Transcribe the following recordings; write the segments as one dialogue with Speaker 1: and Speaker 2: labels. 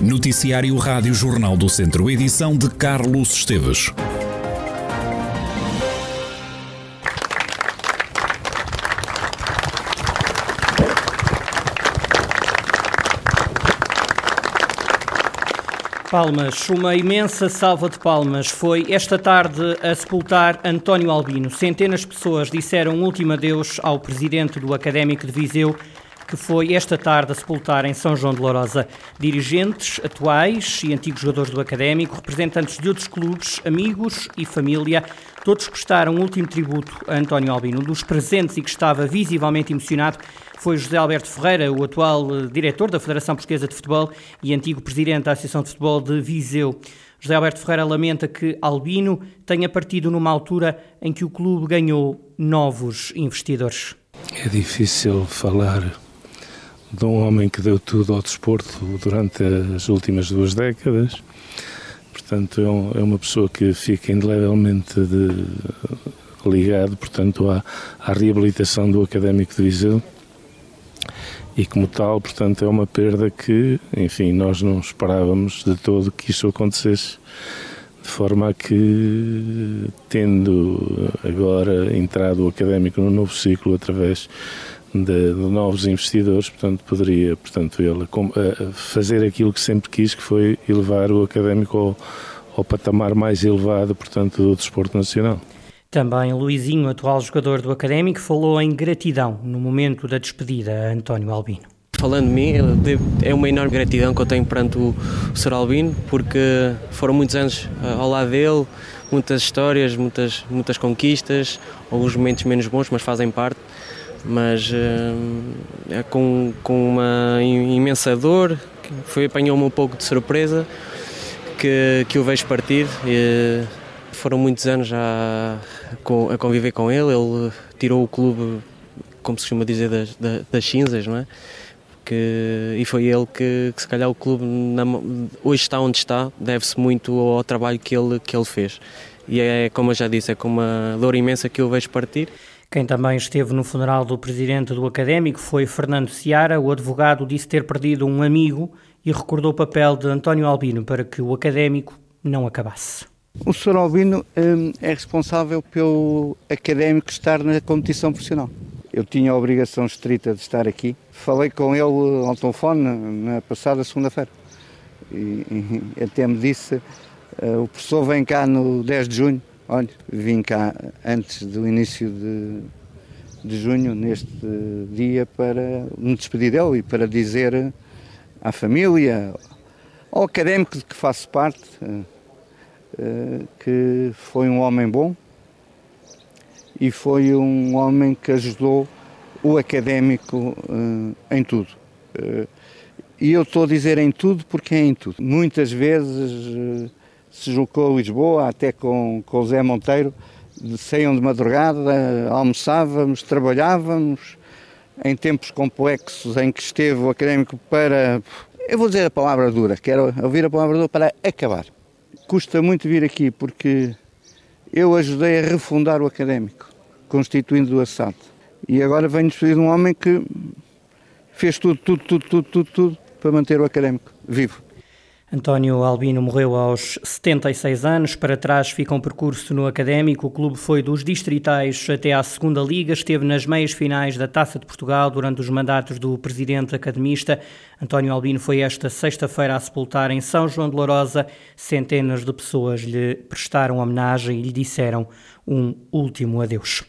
Speaker 1: Noticiário Rádio Jornal do Centro, edição de Carlos Esteves.
Speaker 2: Palmas, uma imensa salva de palmas foi esta tarde a sepultar António Albino. Centenas de pessoas disseram um último adeus ao presidente do Académico de Viseu, que foi esta tarde a sepultar em São João de Lourosa. Dirigentes atuais e antigos jogadores do Académico, representantes de outros clubes, amigos e família, todos prestaram um último tributo a António Albino. Um dos presentes e que estava visivelmente emocionado foi José Alberto Ferreira, o atual eh, diretor da Federação Portuguesa de Futebol e antigo presidente da Associação de Futebol de Viseu. José Alberto Ferreira lamenta que Albino tenha partido numa altura em que o clube ganhou novos investidores.
Speaker 3: É difícil falar de um homem que deu tudo ao desporto durante as últimas duas décadas. Portanto, é, um, é uma pessoa que fica indelevelmente de, ligado, portanto, à, à reabilitação do Académico de Viseu e como tal, portanto, é uma perda que, enfim, nós não esperávamos de todo que isso acontecesse, de forma a que, tendo agora entrado o académico no novo ciclo através de, de novos investidores, portanto, poderia, portanto, ele fazer aquilo que sempre quis, que foi elevar o académico ao, ao patamar mais elevado, portanto, do desporto nacional.
Speaker 2: Também Luizinho, atual jogador do Académico, falou em gratidão no momento da despedida a António Albino.
Speaker 4: Falando de mim, é uma enorme gratidão que eu tenho perante o Sr. Albino, porque foram muitos anos eh, ao lado dele, muitas histórias, muitas, muitas conquistas, alguns momentos menos bons, mas fazem parte. Mas é com, com uma imensa dor, foi apanhou-me um pouco de surpresa que, que o vejo partir. E, foram muitos anos já a conviver com ele, ele tirou o clube, como se costuma dizer, das, das cinzas, não é? Que, e foi ele que, que, se calhar o clube na, hoje está onde está, deve-se muito ao trabalho que ele, que ele fez. E é, como eu já disse, é com uma dor imensa que eu vejo partir.
Speaker 2: Quem também esteve no funeral do presidente do Académico foi Fernando Seara. O advogado disse ter perdido um amigo e recordou o papel de António Albino para que o Académico não acabasse.
Speaker 5: O Sr. Albino hum, é responsável pelo académico estar na competição profissional. Eu tinha a obrigação estrita de estar aqui. Falei com ele ao telefone na passada segunda-feira. E, e, até me disse: uh, o professor vem cá no 10 de junho. Olha, vim cá antes do início de, de junho, neste dia, para me despedir dele e para dizer à família, ao académico de que faço parte. Uh, eh, que foi um homem bom e foi um homem que ajudou o académico eh, em tudo. Eh, e eu estou a dizer em tudo porque é em tudo. Muitas vezes se deslocou a Lisboa, até com, com Zé Monteiro, saíam de madrugada, almoçávamos, trabalhávamos, em tempos complexos em que esteve o académico para, eu vou dizer a palavra dura, quero ouvir a palavra dura, para acabar custa muito vir aqui porque eu ajudei a refundar o académico, constituindo o Assad. E agora venho despedir de um homem que fez tudo, tudo, tudo, tudo, tudo, tudo para manter o académico vivo.
Speaker 2: António Albino morreu aos 76 anos. Para trás fica um percurso no académico. O clube foi dos distritais até à segunda liga, esteve nas meias finais da Taça de Portugal durante os mandatos do presidente academista. António Albino foi esta sexta-feira a sepultar em São João de Lourosa. Centenas de pessoas lhe prestaram homenagem e lhe disseram um último adeus.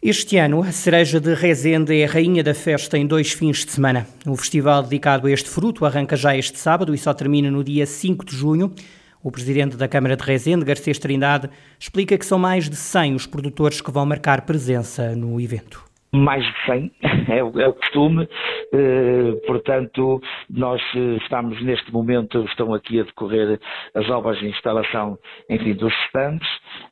Speaker 2: Este ano, a cereja de Rezende é a rainha da festa em dois fins de semana. O festival dedicado a este fruto arranca já este sábado e só termina no dia 5 de junho. O presidente da Câmara de Rezende, Garcês Trindade, explica que são mais de 100 os produtores que vão marcar presença no evento
Speaker 6: mais de 100, é o, é o costume, eh, portanto, nós eh, estamos neste momento, estão aqui a decorrer as obras de instalação, enfim, dos stands,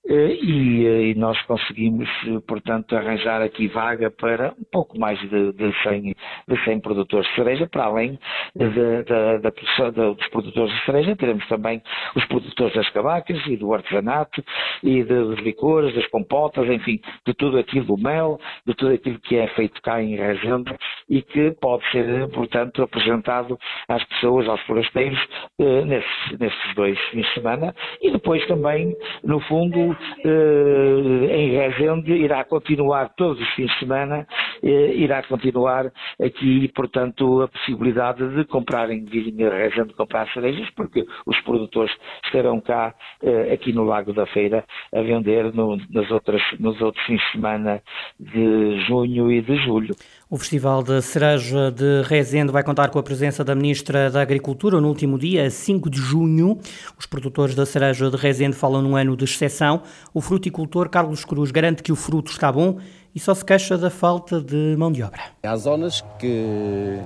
Speaker 6: e, eh, e, nós conseguimos, eh, portanto, arranjar aqui vaga para um pouco mais de, de, 100, de 100 produtores de cereja, para além da, da, produção dos produtores de cereja, teremos também os produtores das cabacas e do artesanato, e dos licores, das compotas, enfim, de tudo aquilo, do mel, de tudo aquilo que é feito cá em Rezende e que pode ser, portanto, apresentado às pessoas, aos forasteiros, eh, nesses, nesses dois fins de semana. E depois também, no fundo, eh, em Rezende irá continuar todos os fins de semana, eh, irá continuar aqui, portanto, a possibilidade de comprarem, virem a Rezende comprar cerejas, porque os produtores estarão cá, eh, aqui no Lago da Feira, a vender no, nas outras, nos outros fins de semana de junho e de julho.
Speaker 2: O Festival de Cereja de Rezende vai contar com a presença da Ministra da Agricultura no último dia, 5 de junho. Os produtores da cereja de Rezende falam num ano de exceção. O fruticultor Carlos Cruz garante que o fruto está bom e só se queixa da falta de mão de obra.
Speaker 7: Há zonas que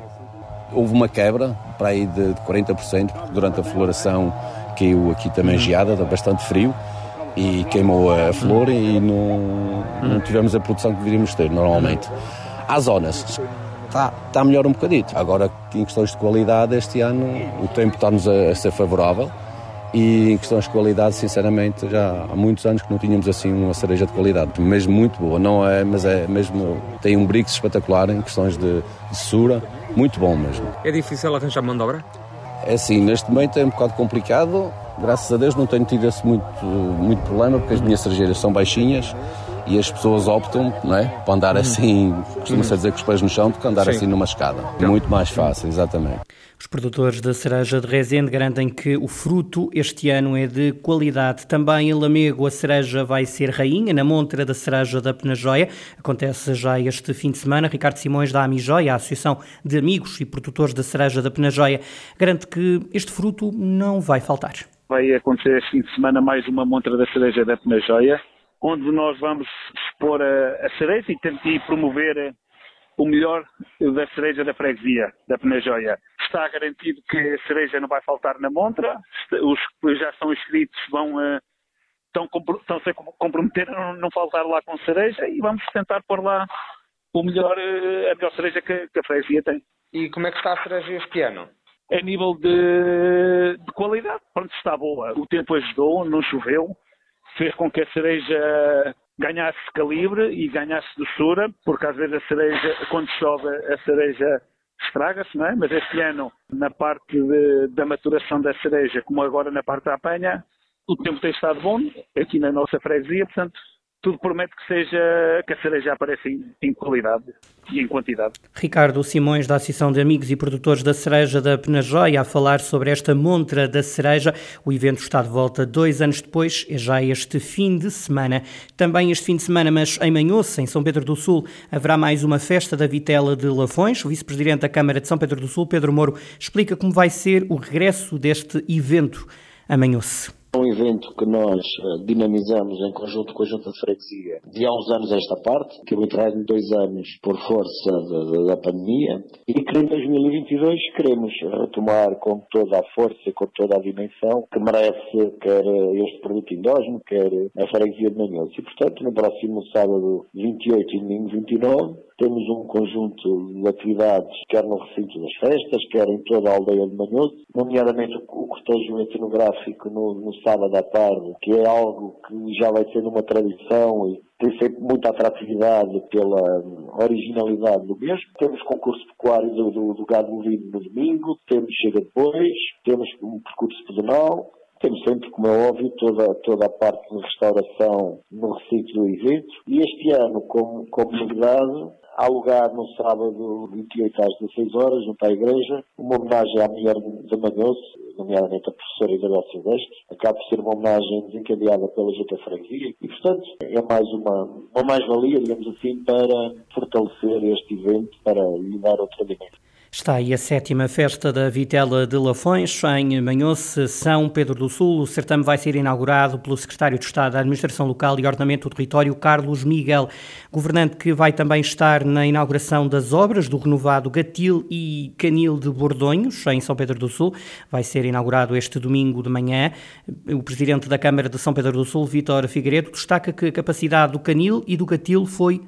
Speaker 7: houve uma quebra para aí de 40%, porque durante a floração caiu aqui também geada, dá bastante frio e queimou a flor e não, não tivemos a produção que deveríamos ter normalmente. Há zonas, está, está melhor um bocadito. Agora, em questões de qualidade, este ano o tempo está-nos a, a ser favorável. E em questões de qualidade, sinceramente, já há muitos anos que não tínhamos assim uma cereja de qualidade, mesmo muito boa, não é, mas é mesmo, tem um brix espetacular em questões de, de sura, muito bom mesmo.
Speaker 8: É difícil arranjar mão de obra?
Speaker 7: É assim, neste momento é um bocado complicado, graças a Deus não tenho tido esse muito, muito problema, porque as minhas cerejeiras são baixinhas e as pessoas optam não é, para andar assim, costuma-se dizer com os pés no chão, do que andar
Speaker 8: Sim.
Speaker 7: assim numa escada. Muito mais fácil, exatamente.
Speaker 2: Os produtores da cereja de Rezende garantem que o fruto este ano é de qualidade. Também em Lamego a cereja vai ser rainha na montra da cereja da Penajóia. Acontece já este fim de semana. Ricardo Simões da Amijóia, a Associação de Amigos e Produtores da Cereja da Penajóia, garante que este fruto não vai faltar.
Speaker 9: Vai acontecer este fim de semana mais uma montra da cereja da Penajóia, onde nós vamos expor a, a cereja e tentar promover eh, o melhor da cereja da freguesia, da Penajóia. Está garantido que a cereja não vai faltar na montra, os que já estão inscritos vão, eh, estão, estão-se a com- comprometer a não, não faltar lá com cereja e vamos tentar pôr lá o melhor, eh, a melhor cereja que, que a freguesia tem.
Speaker 8: E como é que está a cereja este ano?
Speaker 9: A nível de, de qualidade, pronto, está boa. O tempo ajudou, não choveu, fez com que a cereja ganhasse calibre e ganhasse doçura, porque às vezes a cereja, quando chove, a cereja estraga-se, não é? Mas este ano, na parte de- da maturação da cereja, como agora na parte da apanha, o tempo tem estado bom aqui na nossa freguesia, portanto, tudo promete que seja que a cereja apareça em, em qualidade e em quantidade.
Speaker 2: Ricardo Simões, da Associação de Amigos e Produtores da Cereja da Penajóia, a falar sobre esta montra da cereja. O evento está de volta dois anos depois, é já este fim de semana. Também este fim de semana, mas em Manhoce, em São Pedro do Sul, haverá mais uma festa da vitela de Lafões. O vice-presidente da Câmara de São Pedro do Sul, Pedro Moro, explica como vai ser o regresso deste evento a Manhoce.
Speaker 10: É um evento que nós eh, dinamizamos em conjunto com a Junta de Freguesia de há uns anos esta parte, que entrado em dois anos por força da, pandemia, e que em 2022 queremos eh, tomar com toda a força e com toda a dimensão que merece quer eh, este produto endógeno, quer a Freguesia de Manhoso. E, portanto, no próximo sábado 28 e domingo 29, temos um conjunto de atividades, quer no recinto das festas, quer em toda a aldeia de Manhoso, nomeadamente o cortejo etnográfico no, no sábado à tarde, que é algo que já vai sendo uma tradição e tem sempre muita atratividade pela hum, originalidade do mesmo. Temos concurso pecuário do, do, do gado bovino no domingo, temos chega depois, temos um percurso pedonal, temos sempre, como é óbvio, toda, toda a parte de restauração no recinto do evento. E este ano, como, como novidade, há lugar no sábado 28 às 16 horas, junto à igreja, uma homenagem à mulher de Manhoso, nomeadamente a professora Isabel Silvestre. Acaba por ser uma homenagem desencadeada pela Junta Freguesia e, portanto, é mais uma, uma mais-valia, digamos assim, para fortalecer este evento, para lhe dar outra dimensão.
Speaker 2: Está aí a sétima festa da Vitela de Lafões, em Manhoce, São Pedro do Sul. O certame vai ser inaugurado pelo Secretário de Estado da Administração Local e Ordenamento do Território, Carlos Miguel, governante que vai também estar na inauguração das obras do renovado Gatil e Canil de Bordonhos, em São Pedro do Sul. Vai ser inaugurado este domingo de manhã. O Presidente da Câmara de São Pedro do Sul, Vítor Figueiredo, destaca que a capacidade do Canil e do Gatil foi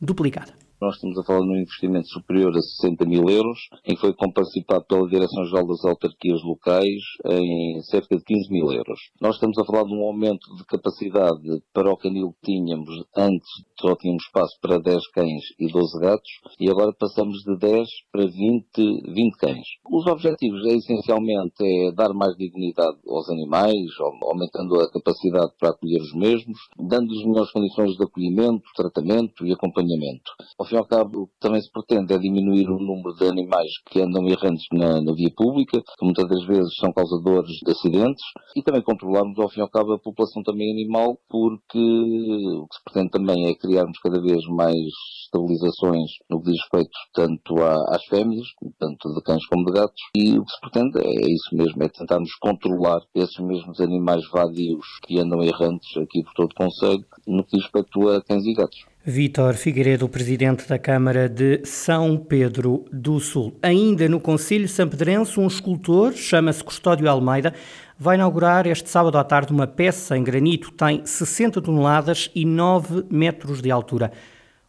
Speaker 2: duplicada.
Speaker 11: Nós estamos a falar de um investimento superior a 60 mil euros, em que foi comparticipado pela Direção-Geral das Autarquias Locais em cerca de 15 mil euros. Nós estamos a falar de um aumento de capacidade para o canil que tínhamos antes, só tínhamos espaço para 10 cães e 12 gatos, e agora passamos de 10 para 20, 20 cães. Os objetivos é essencialmente é dar mais dignidade aos animais, aumentando a capacidade para acolher os mesmos, dando-lhes melhores condições de acolhimento, tratamento e acompanhamento. Fim e ao cabo, o que também se pretende é diminuir o número de animais que andam errantes na, na via pública, que muitas das vezes são causadores de acidentes, e também controlarmos, ao fim e ao cabo, a população também animal, porque o que se pretende também é criarmos cada vez mais estabilizações no que diz respeito tanto às fêmeas, tanto de cães como de gatos, e o que se pretende é isso mesmo, é tentarmos controlar esses mesmos animais vadios que andam errantes aqui por todo o Conselho, no que diz respeito a cães e gatos.
Speaker 2: Vítor Figueiredo, presidente da Câmara de São Pedro do Sul. Ainda no Conselho Sampedrense, um escultor, chama-se Custódio Almeida, vai inaugurar este sábado à tarde uma peça em granito, tem 60 toneladas e 9 metros de altura.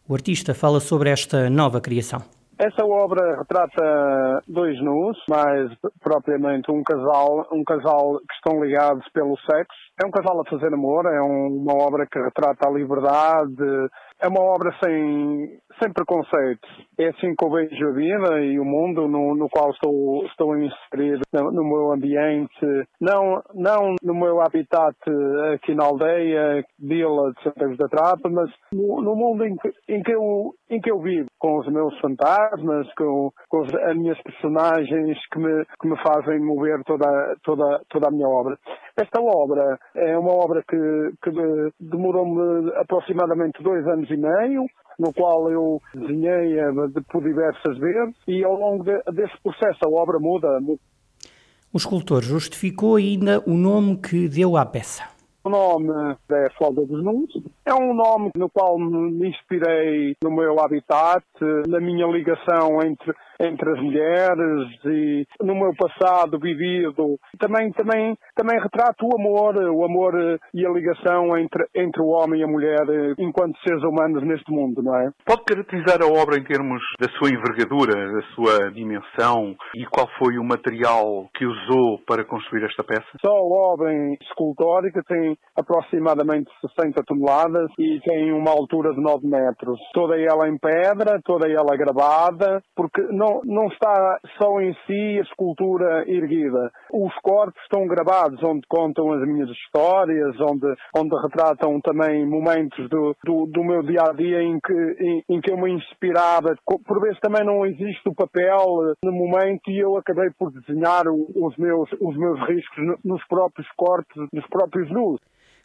Speaker 2: O artista fala sobre esta nova criação.
Speaker 12: Essa obra retrata dois nus, mais propriamente um casal, um casal que estão ligados pelo sexo. É um casal a fazer amor, é uma obra que retrata a liberdade, é uma obra sem, sem preconceitos. É assim que eu vejo a vida e o mundo no, no qual estou, estou inserido no, no, meu ambiente, não, não no meu habitat aqui na aldeia, Vila de Santa Cruz da Trapa, mas no, no mundo em que, em, que eu, em que eu vivo, com os meus fantasmas, com, com as minhas personagens que me, que me fazem mover toda, toda, toda a minha obra. Esta obra é uma obra que, que demorou-me aproximadamente dois anos e meio, no qual eu desenhei por diversas vezes e ao longo de, desse processo a obra muda.
Speaker 2: O escultor justificou ainda o nome que deu à peça.
Speaker 12: O nome é Flauta dos Nuns. É um nome no qual me inspirei no meu habitat, na minha ligação entre entre as mulheres e no meu passado vivido. Também, também, também retrato o amor, o amor e a ligação entre, entre o homem e a mulher enquanto seres humanos neste mundo, não é?
Speaker 13: Pode caracterizar a obra em termos da sua envergadura, da sua dimensão e qual foi o material que usou para construir esta peça?
Speaker 12: Só a obra escultórica tem aproximadamente 60 toneladas e tem uma altura de 9 metros. Toda ela em pedra, toda ela gravada, porque não não, está só em si a escultura erguida. Os corpos estão gravados onde contam as minhas histórias, onde, onde retratam também momentos do, do, do meu dia a dia em que, em, em, que eu me inspirava. Por vezes também não existe o papel no momento e eu acabei por desenhar os meus, os meus riscos nos próprios corpos, nos próprios nus.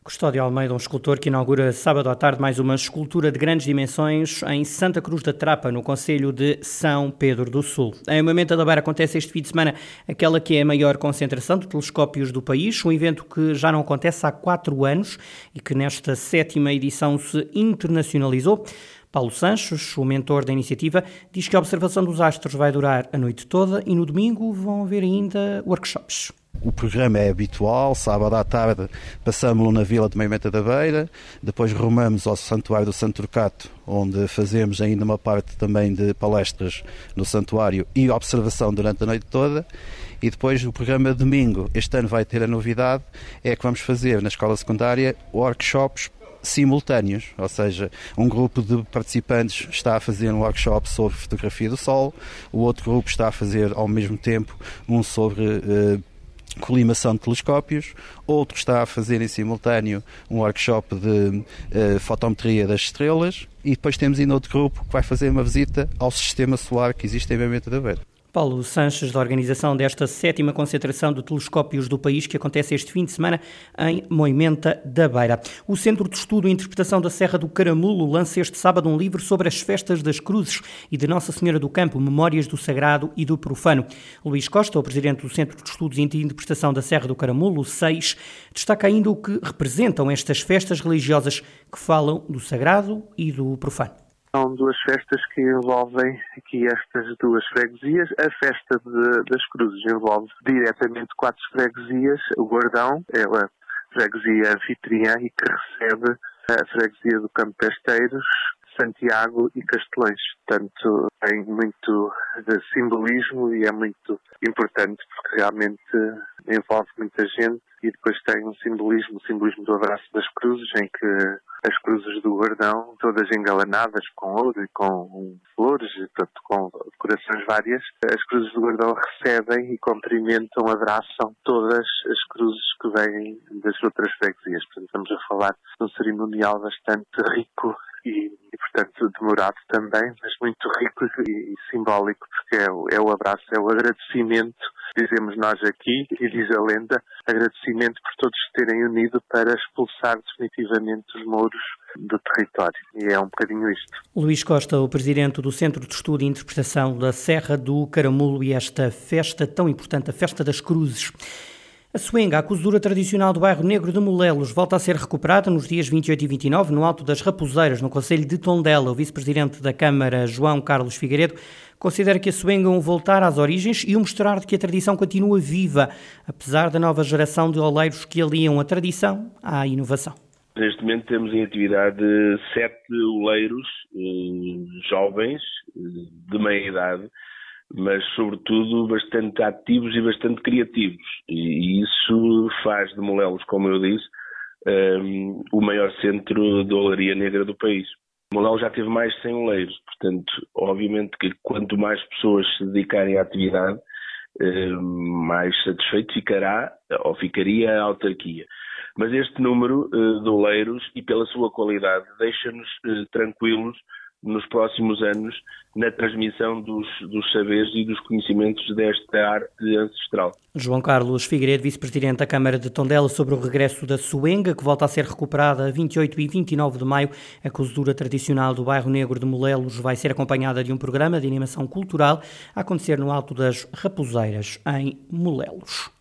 Speaker 2: Custódio Almeida, um escultor que inaugura sábado à tarde mais uma escultura de grandes dimensões em Santa Cruz da Trapa, no Conselho de São Pedro do Sul. Em Moimenta da Beira acontece este fim de semana aquela que é a maior concentração de telescópios do país, um evento que já não acontece há quatro anos e que nesta sétima edição se internacionalizou. Paulo Sanches, o mentor da iniciativa, diz que a observação dos astros vai durar a noite toda e no domingo vão haver ainda workshops.
Speaker 14: O programa é habitual, sábado à tarde passamos-lo na Vila de Meimenta da Beira, depois rumamos ao Santuário do Santo Turcato, onde fazemos ainda uma parte também de palestras no santuário e observação durante a noite toda. E depois o programa domingo, este ano vai ter a novidade, é que vamos fazer na escola secundária workshops simultâneos, ou seja, um grupo de participantes está a fazer um workshop sobre fotografia do Sol, o outro grupo está a fazer ao mesmo tempo um sobre uh, colimação de telescópios, outro está a fazer em simultâneo um workshop de uh, fotometria das estrelas e depois temos ainda outro grupo que vai fazer uma visita ao sistema solar que existe em Memento da Beira.
Speaker 2: Paulo Sanches, da organização desta sétima concentração de telescópios do país, que acontece este fim de semana em Moimenta da Beira. O Centro de Estudo e Interpretação da Serra do Caramulo lança este sábado um livro sobre as festas das cruzes e de Nossa Senhora do Campo, Memórias do Sagrado e do Profano. Luís Costa, o presidente do Centro de Estudos e Interpretação da Serra do Caramulo, 6, destaca ainda o que representam estas festas religiosas que falam do sagrado e do profano.
Speaker 15: São duas festas que envolvem aqui estas duas freguesias. A festa de, das cruzes envolve diretamente quatro freguesias. O Guardão é a freguesia anfitriã e que recebe a freguesia do Campo Pesteiros, Santiago e Castelões. Portanto, tem muito de simbolismo e é muito importante porque realmente envolve muita gente e depois tem um simbolismo, o simbolismo do abraço das cruzes, em que as cruzes do Guardão, todas engalanadas com ouro e com flores, e, portanto, com decorações várias, as cruzes do Guardão recebem e cumprimentam, abraçam todas as cruzes que vêm das outras freguesias. Portanto, estamos a falar de um cerimonial bastante rico e, e, portanto, demorado também, mas muito rico e, e simbólico, porque é o, é o abraço, é o agradecimento, dizemos nós aqui, e diz a lenda, agradecimento por todos terem unido para expulsar definitivamente os mouros do território. E é um bocadinho isto.
Speaker 2: Luís Costa, o presidente do Centro de Estudo e Interpretação da Serra do Caramulo e esta festa tão importante, a Festa das Cruzes. A Suenga, a cozedura tradicional do bairro Negro de Molelos, volta a ser recuperada nos dias 28 e 29 no Alto das Raposeiras, no Conselho de Tondela. O vice-presidente da Câmara, João Carlos Figueiredo, considera que a Suenga é um voltar às origens e um mostrar de que a tradição continua viva, apesar da nova geração de oleiros que aliam a tradição à inovação.
Speaker 16: Neste momento temos em atividade sete oleiros eh, jovens, eh, de meia idade, mas sobretudo bastante ativos e bastante criativos. E isso faz de Molelos, como eu disse, um, o maior centro de olaria negra do país. Molelos já teve mais de 100 oleiros, portanto, obviamente que quanto mais pessoas se dedicarem à atividade, um, mais satisfeito ficará ou ficaria a autarquia. Mas este número uh, de oleiros e pela sua qualidade deixa-nos uh, tranquilos nos próximos anos na transmissão dos, dos saberes e dos conhecimentos desta arte ancestral.
Speaker 2: João Carlos Figueiredo, vice-presidente da Câmara de Tondela, sobre o regresso da Suenga, que volta a ser recuperada a 28 e 29 de maio. A cozedura tradicional do bairro Negro de Molelos vai ser acompanhada de um programa de animação cultural a acontecer no Alto das Raposeiras, em Molelos.